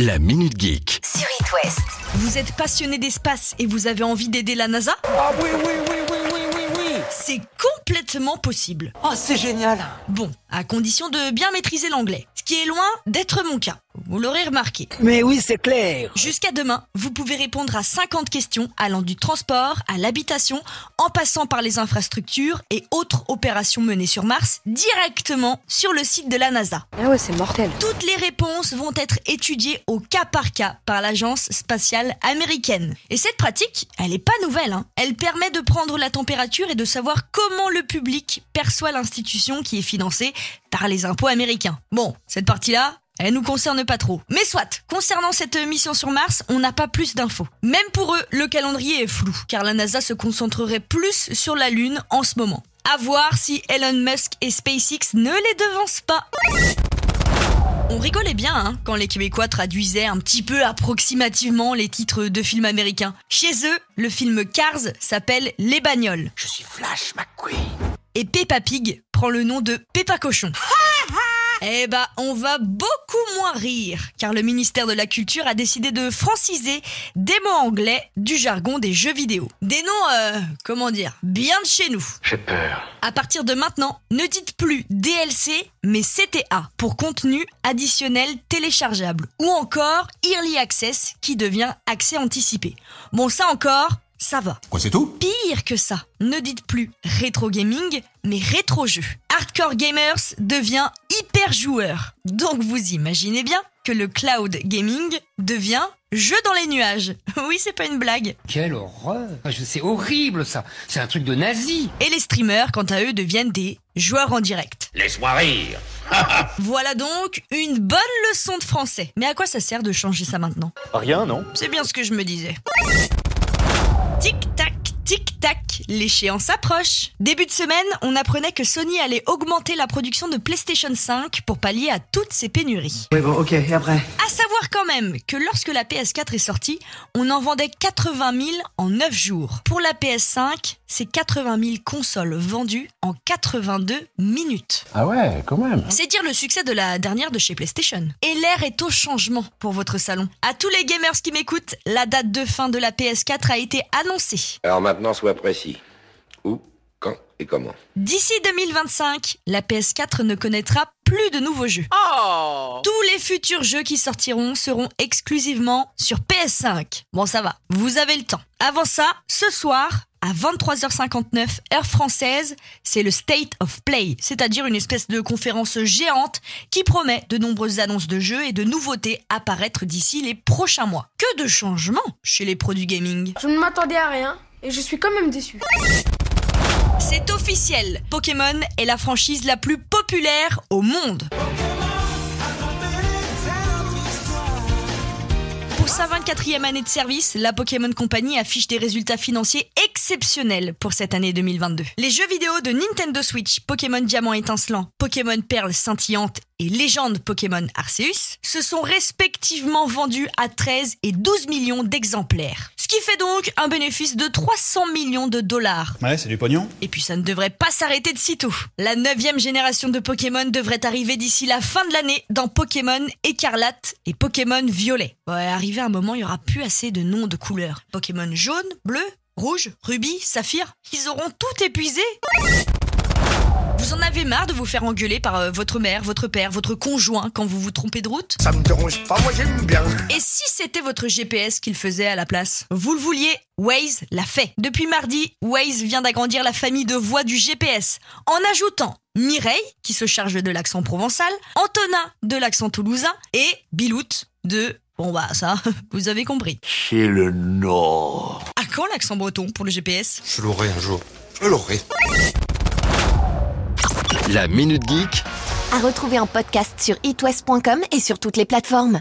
La Minute Geek. sur It West. Vous êtes passionné d'espace et vous avez envie d'aider la NASA? Ah oui, oui, oui, oui, oui, oui, oui. C'est complètement possible. Oh, c'est génial. Bon, à condition de bien maîtriser l'anglais. Ce qui est loin d'être mon cas. Vous l'aurez remarqué. Mais oui, c'est clair. Jusqu'à demain, vous pouvez répondre à 50 questions allant du transport à l'habitation, en passant par les infrastructures et autres opérations menées sur Mars directement sur le site de la NASA. Ah ouais, c'est mortel. Toutes les réponses vont être étudiées au cas par cas par l'agence spatiale américaine. Et cette pratique, elle est pas nouvelle. hein. Elle permet de prendre la température et de savoir comment le public perçoit l'institution qui est financée par les impôts américains. Bon, cette partie-là, elle nous concerne pas trop. Mais soit, concernant cette mission sur Mars, on n'a pas plus d'infos. Même pour eux, le calendrier est flou, car la NASA se concentrerait plus sur la Lune en ce moment. À voir si Elon Musk et SpaceX ne les devancent pas. On rigolait bien hein, quand les Québécois traduisaient un petit peu approximativement les titres de films américains. Chez eux, le film Cars s'appelle Les Bagnoles. Je suis Flash McQueen. Et Peppa Pig prend le nom de Peppa Cochon. Eh bah, on va beaucoup moins rire, car le ministère de la Culture a décidé de franciser des mots anglais du jargon des jeux vidéo. Des noms, euh, comment dire, bien de chez nous. J'ai peur. À partir de maintenant, ne dites plus DLC, mais CTA pour contenu additionnel téléchargeable. Ou encore Early Access qui devient accès anticipé. Bon, ça encore, ça va. Quoi, c'est tout? Pire que ça, ne dites plus rétro gaming, mais rétro jeu. Hardcore gamers devient hyper joueur. Donc vous imaginez bien que le cloud gaming devient jeu dans les nuages. Oui, c'est pas une blague. Quelle horreur Ah, je- C'est horrible ça C'est un truc de nazi Et les streamers, quant à eux, deviennent des joueurs en direct. Laisse-moi rire. Voilà donc une bonne leçon de français. Mais à quoi ça sert de changer ça maintenant? Rien, non C'est bien ce que je me disais. Tic-tac, tic-tac, l'échéance approche. Début de semaine, on apprenait que Sony allait augmenter la production de PlayStation 5 pour pallier à toutes ces pénuries. Oui, bon, ok, et après? Savoir quand même que lorsque la PS4 est sortie, on en vendait 80 000 en 9 jours. Pour la PS5, c'est 80 000 consoles vendues en 82 minutes. Ah ouais, quand même. C'est dire le succès de la dernière de chez PlayStation. Et l'air est au changement pour votre salon. À tous les gamers qui m'écoutent, la date de fin de la PS4 a été annoncée. Alors maintenant, sois précis. Où, quand et comment? D'ici 2025, la PS4 ne connaîtra plus de nouveaux jeux. Tous les futurs jeux qui sortiront seront exclusivement sur PS5. Bon, ça va, vous avez le temps. Avant ça, ce soir, à 23h59 heure française, c'est le State of Play, c'est-à-dire une espèce de conférence géante qui promet de nombreuses annonces de jeux et de nouveautés à apparaître d'ici les prochains mois. Que de changements chez les produits gaming. Je ne m'attendais à rien et je suis quand même déçu. C'est officiel, Pokémon est la franchise la plus au monde. Pour sa 24e année de service, la Pokémon Company affiche des résultats financiers exceptionnels pour cette année 2022. Les jeux vidéo de Nintendo Switch, Pokémon Diamant étincelant, Pokémon Perle scintillante et Légende Pokémon Arceus se sont respectivement vendus à 13 et 12 millions d'exemplaires. Ce qui fait donc un bénéfice de 300 millions de dollars. Ouais, c'est du pognon. Et puis ça ne devrait pas s'arrêter de sitôt. La neuvième génération de Pokémon devrait arriver d'ici la fin de l'année dans Pokémon Écarlate et Pokémon Violet. Ouais, arrivé un moment, il y aura plus assez de noms de couleurs. Pokémon jaune, bleu, rouge, rubis, saphir, ils auront tout épuisé. Vous en avez marre de vous faire engueuler par euh, votre mère, votre père, votre conjoint quand vous vous trompez de route? Ça me dérange pas, moi j'aime bien. et si c'était votre GPS qu'il faisait à la place? Vous le vouliez Waze l'a fait. Depuis mardi, Waze vient d'agrandir la famille de voix du GPS en ajoutant Mireille, qui se charge de l'accent provençal, Antonin de l'accent toulousain et Bilout de... Bon bah ça, vous avez compris. Chez le Nord. À quand l'accent breton pour le GPS Je l'aurai un jour. Je l'aurai. La Minute Geek À retrouver en podcast sur itwest.com et sur toutes les plateformes.